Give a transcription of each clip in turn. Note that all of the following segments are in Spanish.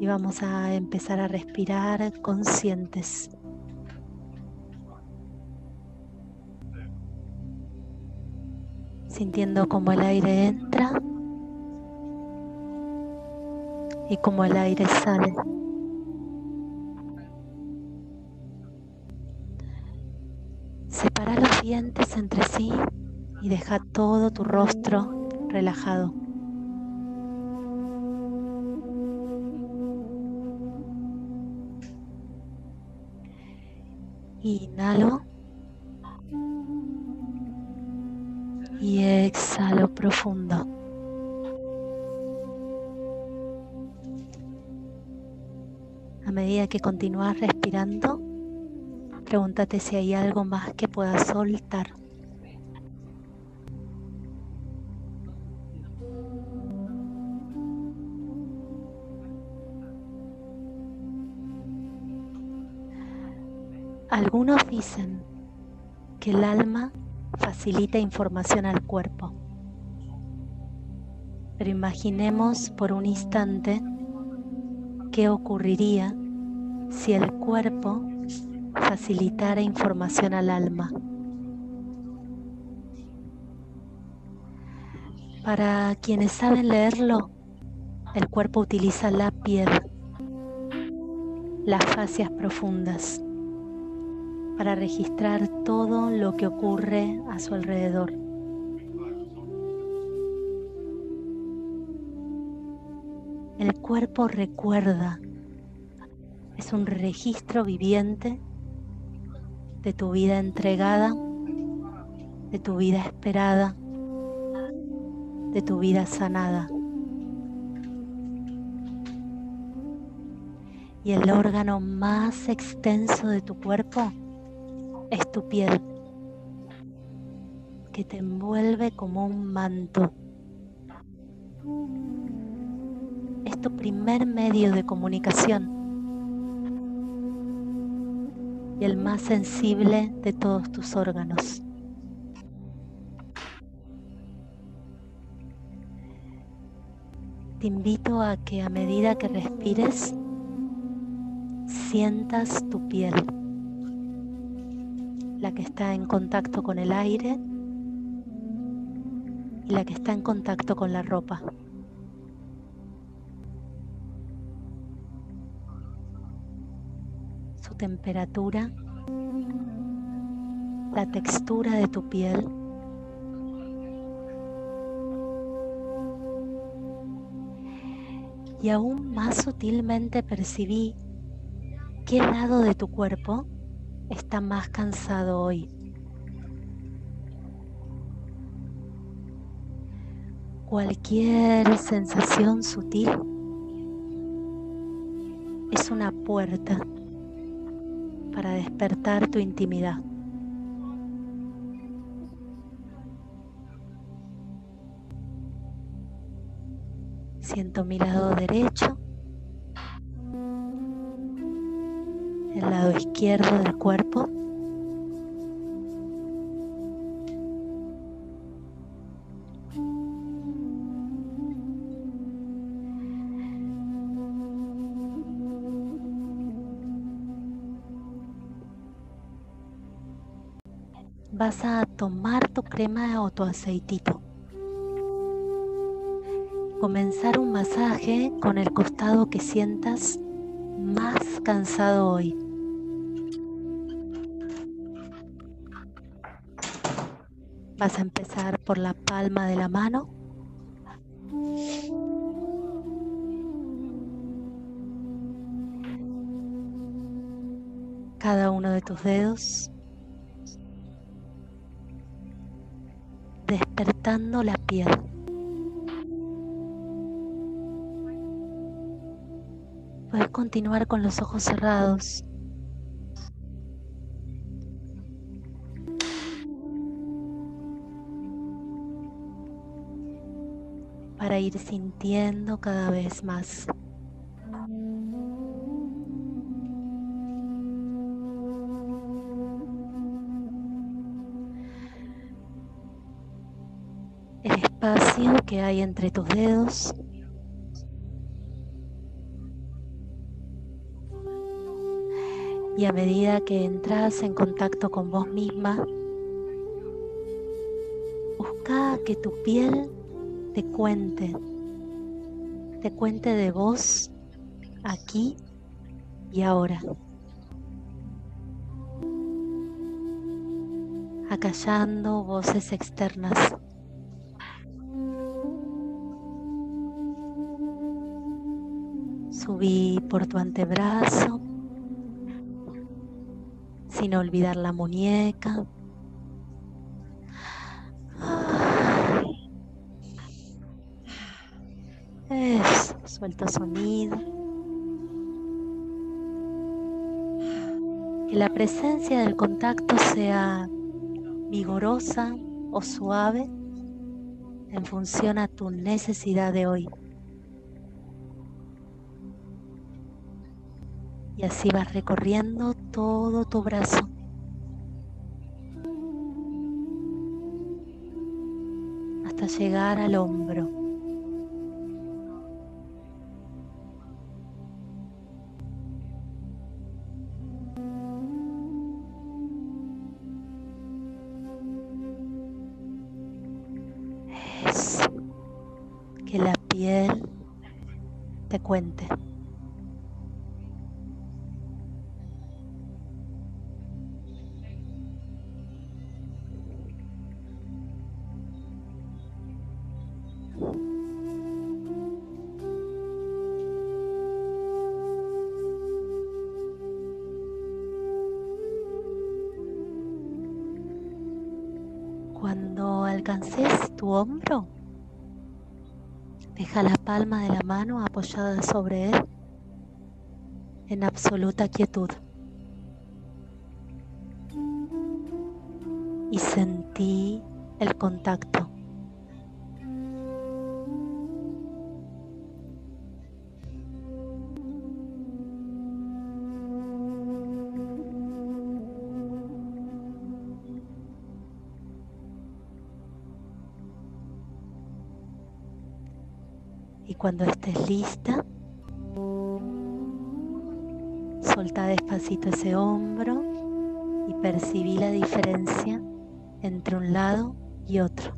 Y vamos a empezar a respirar conscientes. Sintiendo como el aire entra y como el aire sale. Separa los dientes entre sí y deja todo tu rostro relajado. Inhalo. Y exhalo profundo. A medida que continúas respirando, pregúntate si hay algo más que puedas soltar. Algunos dicen que el alma facilita información al cuerpo. Pero imaginemos por un instante qué ocurriría si el cuerpo facilitara información al alma. Para quienes saben leerlo, el cuerpo utiliza la piel, las fascias profundas para registrar todo lo que ocurre a su alrededor. El cuerpo recuerda, es un registro viviente de tu vida entregada, de tu vida esperada, de tu vida sanada. Y el órgano más extenso de tu cuerpo es tu piel, que te envuelve como un manto. Es tu primer medio de comunicación y el más sensible de todos tus órganos. Te invito a que a medida que respires, sientas tu piel la que está en contacto con el aire y la que está en contacto con la ropa. Su temperatura, la textura de tu piel. Y aún más sutilmente percibí qué lado de tu cuerpo está más cansado hoy. Cualquier sensación sutil es una puerta para despertar tu intimidad. Siento mi lado derecho izquierdo del cuerpo. Vas a tomar tu crema o tu aceitito. Comenzar un masaje con el costado que sientas más cansado hoy. Vas a empezar por la palma de la mano. Cada uno de tus dedos. Despertando la piel. Puedes continuar con los ojos cerrados. Ir sintiendo cada vez más. El espacio que hay entre tus dedos Y a medida que entras en contacto con vos misma, busca que tu piel te cuente, te cuente de vos aquí y ahora. Acallando voces externas. Subí por tu antebrazo, sin olvidar la muñeca. Es, suelto sonido. Que la presencia del contacto sea vigorosa o suave en función a tu necesidad de hoy. Y así vas recorriendo todo tu brazo. Hasta llegar al hombro. Te deja la palma de la mano apoyada sobre él en absoluta quietud. Y sentí el contacto. Cuando estés lista, solta despacito ese hombro y percibí la diferencia entre un lado y otro.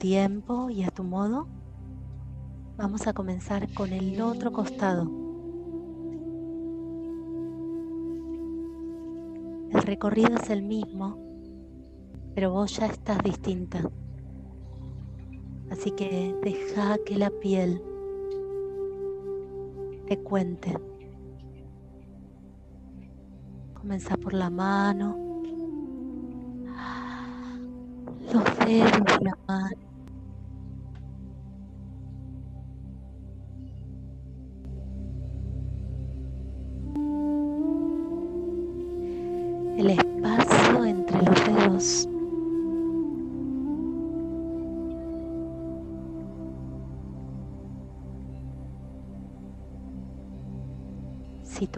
Tiempo y a tu modo, vamos a comenzar con el otro costado. El recorrido es el mismo, pero vos ya estás distinta. Así que deja que la piel te cuente. Comienza por la mano, los dedos de la mano.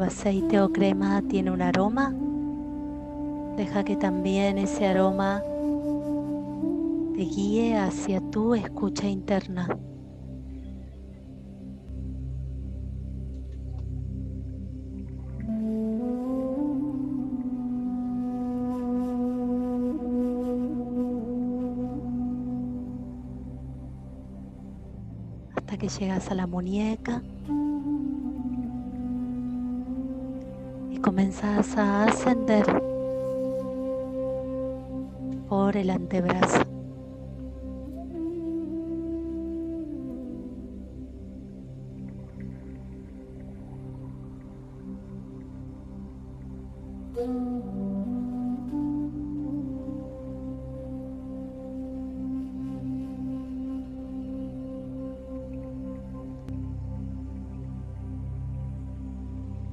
Aceite o crema tiene un aroma, deja que también ese aroma te guíe hacia tu escucha interna. Hasta que llegas a la muñeca y comenzas a ascender por el antebrazo.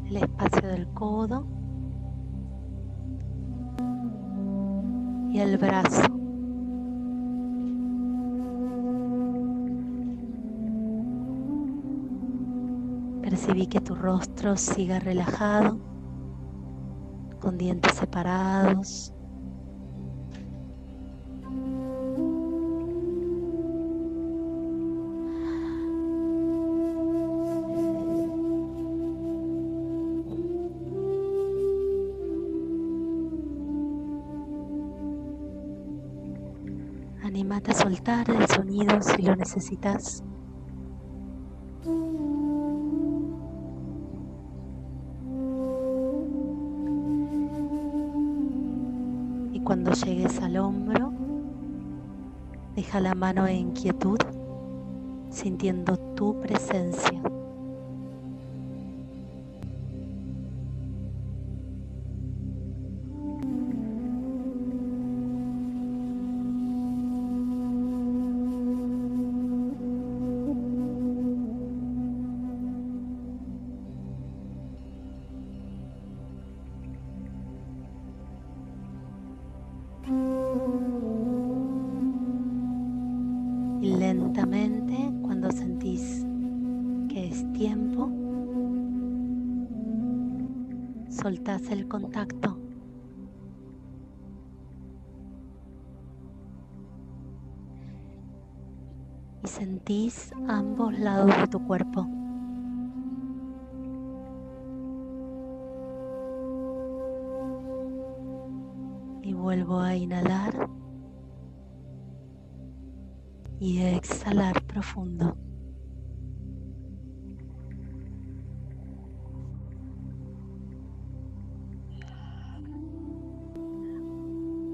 El espacio del codo y el brazo. Percibí que tu rostro siga relajado, con dientes separados. Necesitas. Cuando llegues al hombro, deja la mano en quietud, sintiendo tu presencia. Vuelvo a inhalar y exhalar profundo.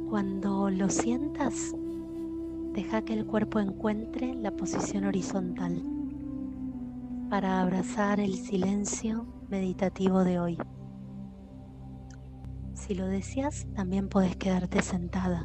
Cuando lo sientas, deja que el cuerpo encuentre la posición horizontal para abrazar el silencio meditativo de hoy. Si lo deseas, también puedes quedarte sentada.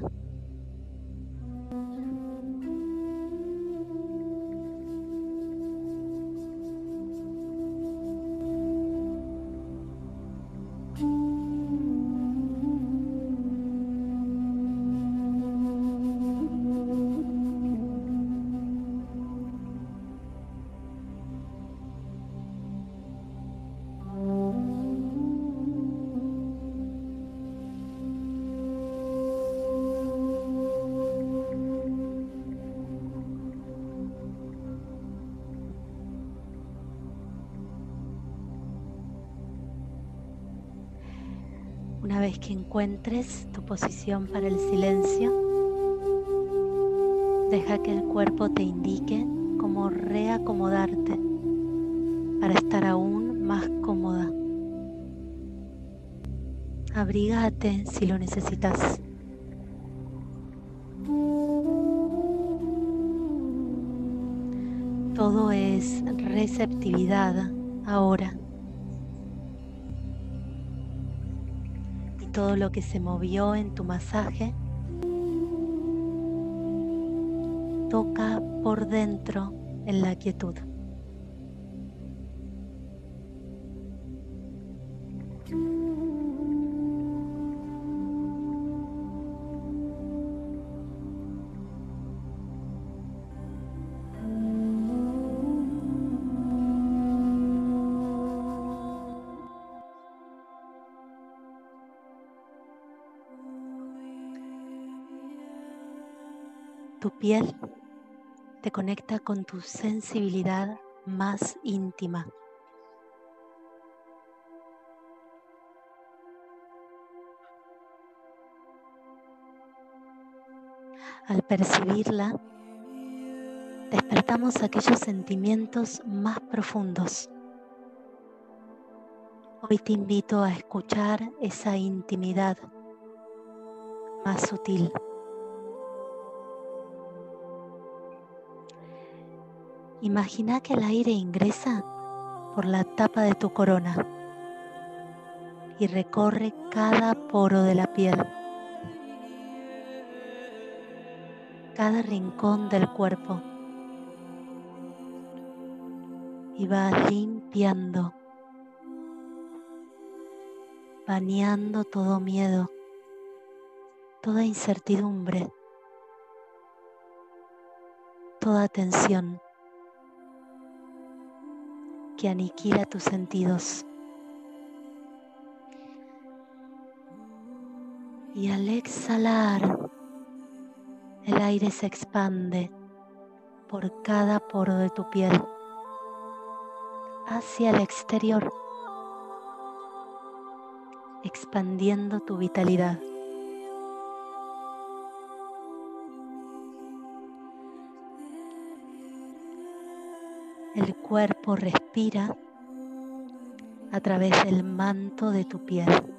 Vez que encuentres tu posición para el silencio, deja que el cuerpo te indique cómo reacomodarte para estar aún más cómoda. Abrígate si lo necesitas. Todo es receptividad ahora. Todo lo que se movió en tu masaje toca por dentro en la quietud. Piel te conecta con tu sensibilidad más íntima. Al percibirla, despertamos aquellos sentimientos más profundos. Hoy te invito a escuchar esa intimidad más sutil. Imagina que el aire ingresa por la tapa de tu corona y recorre cada poro de la piel, cada rincón del cuerpo y va limpiando, bañando todo miedo, toda incertidumbre, toda tensión que aniquila tus sentidos. Y al exhalar, el aire se expande por cada poro de tu piel hacia el exterior, expandiendo tu vitalidad. El cuerpo respira a través del manto de tu piel.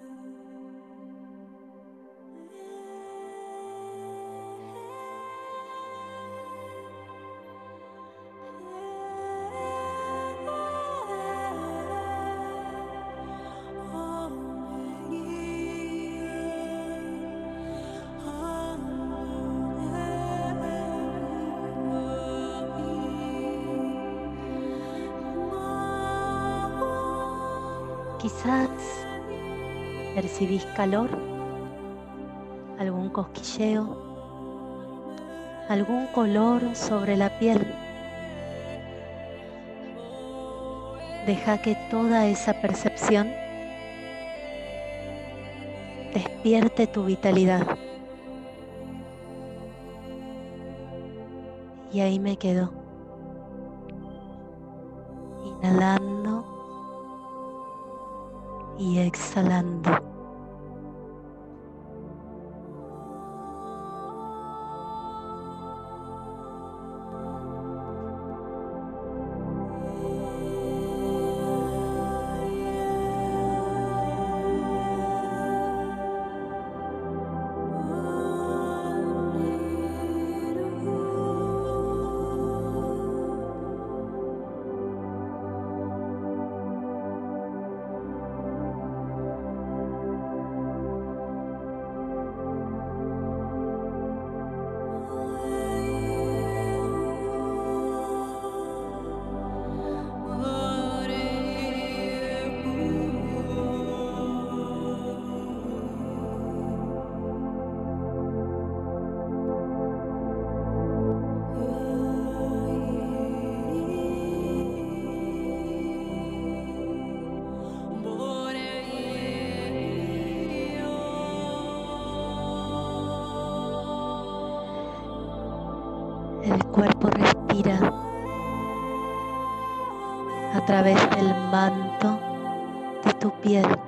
Quizás percibís calor, algún cosquilleo, algún color sobre la piel. Deja que toda esa percepción despierte tu vitalidad. Y ahí me quedo, inhalando exhalando. Manto de tu piel.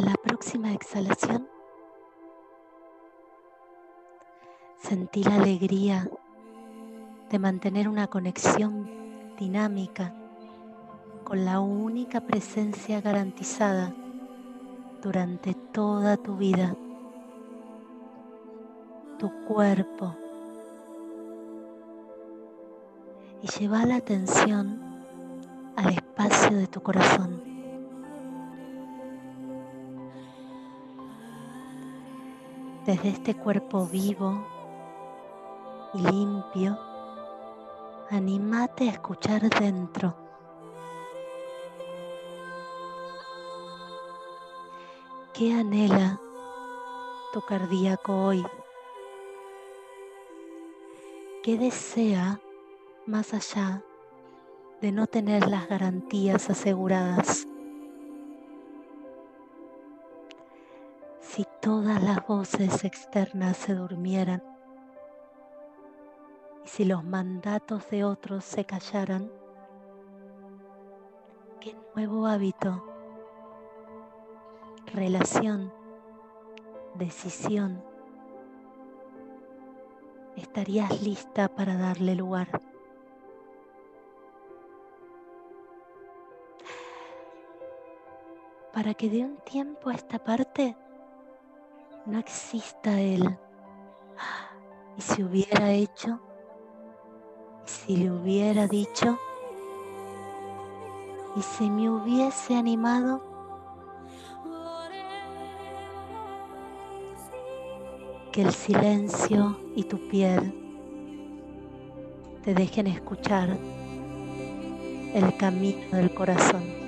En la próxima exhalación, sentí la alegría de mantener una conexión dinámica con la única presencia garantizada durante toda tu vida, tu cuerpo. Y lleva la atención al espacio de tu corazón. Desde este cuerpo vivo y limpio, anímate a escuchar dentro. ¿Qué anhela tu cardíaco hoy? ¿Qué desea más allá de no tener las garantías aseguradas? Todas las voces externas se durmieran y si los mandatos de otros se callaran, ¿qué nuevo hábito, relación, decisión estarías lista para darle lugar? Para que de un tiempo a esta parte no exista Él. Y si hubiera hecho, si le hubiera dicho, Y si me hubiese animado que el silencio y tu piel te dejen escuchar el camino del corazón.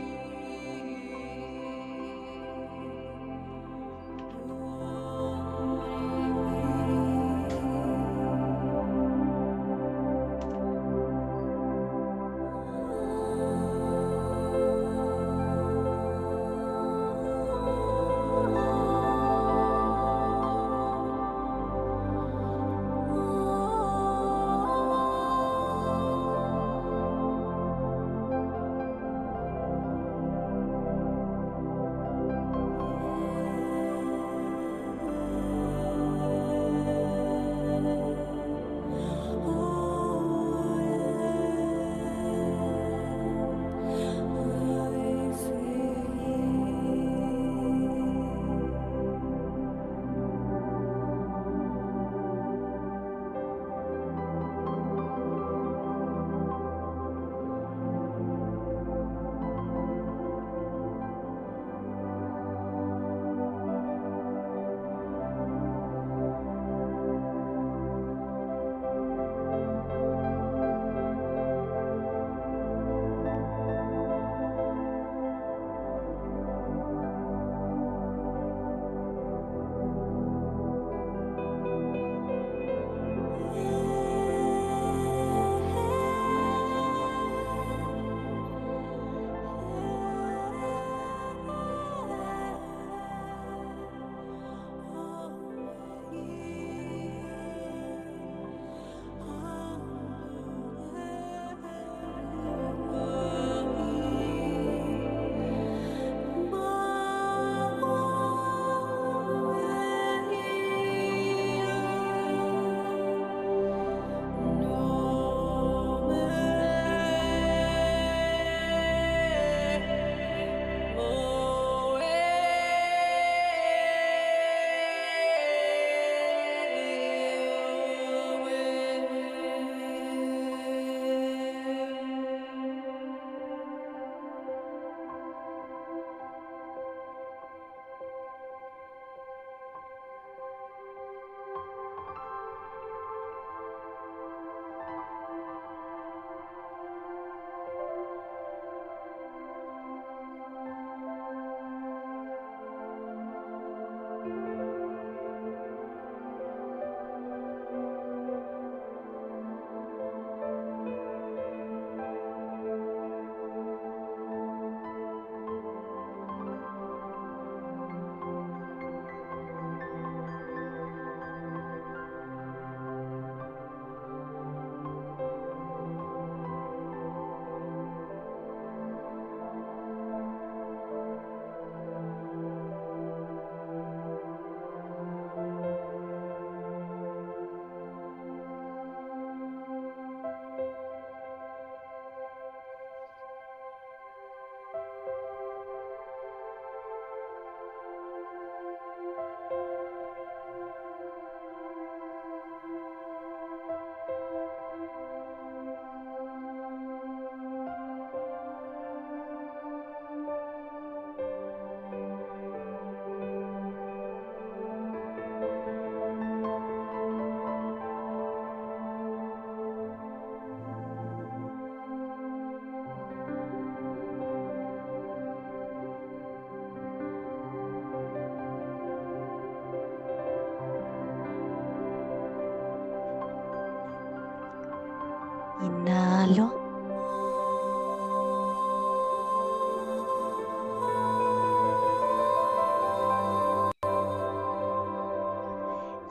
Inhalo.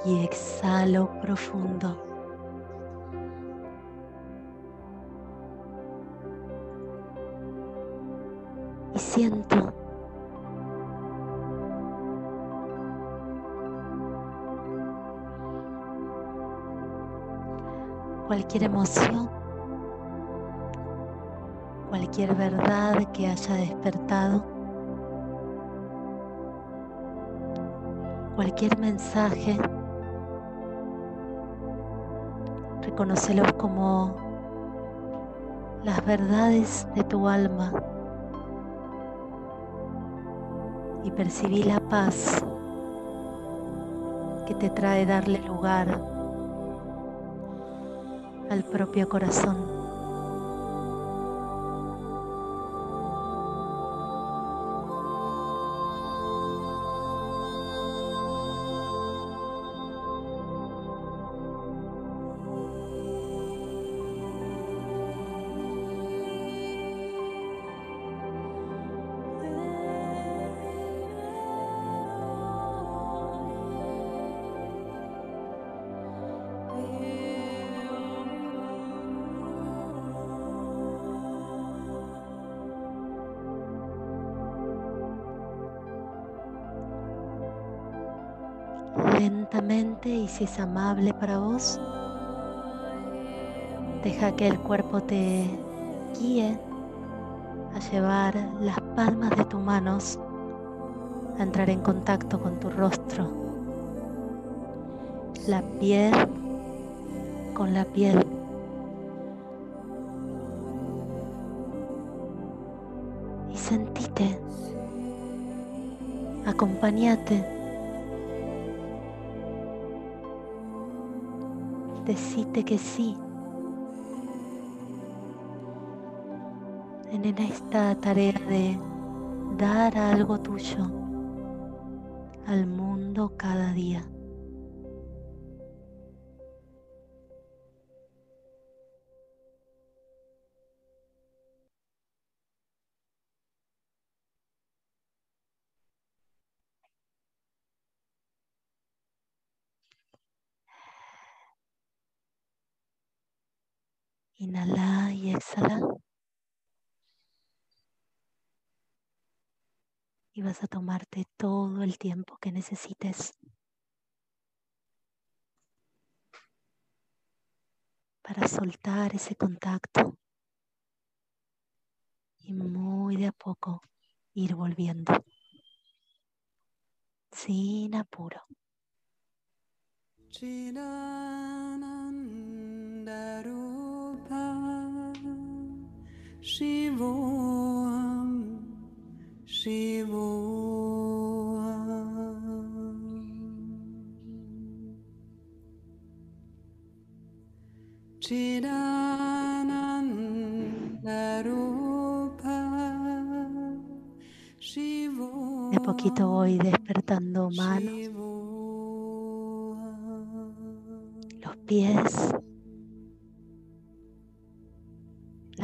Y exhalo profundo. Y siento cualquier emoción cualquier verdad que haya despertado, cualquier mensaje, reconócelos como las verdades de tu alma. Y percibí la paz que te trae darle lugar al propio corazón. Es amable para vos, deja que el cuerpo te guíe a llevar las palmas de tus manos a entrar en contacto con tu rostro, la piel con la piel. Y sentite, acompáñate decite que sí. En esta tarea de dar algo tuyo al mundo cada día. Inhala y exhala. Y vas a tomarte todo el tiempo que necesites para soltar ese contacto y muy de a poco ir volviendo sin apuro. Shivoham Shivoham Chidanandarupa De poquito voy despertando manos, los pies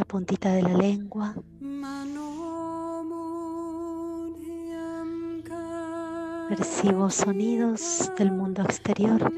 puntita de la lengua. Percibo sonidos del mundo exterior.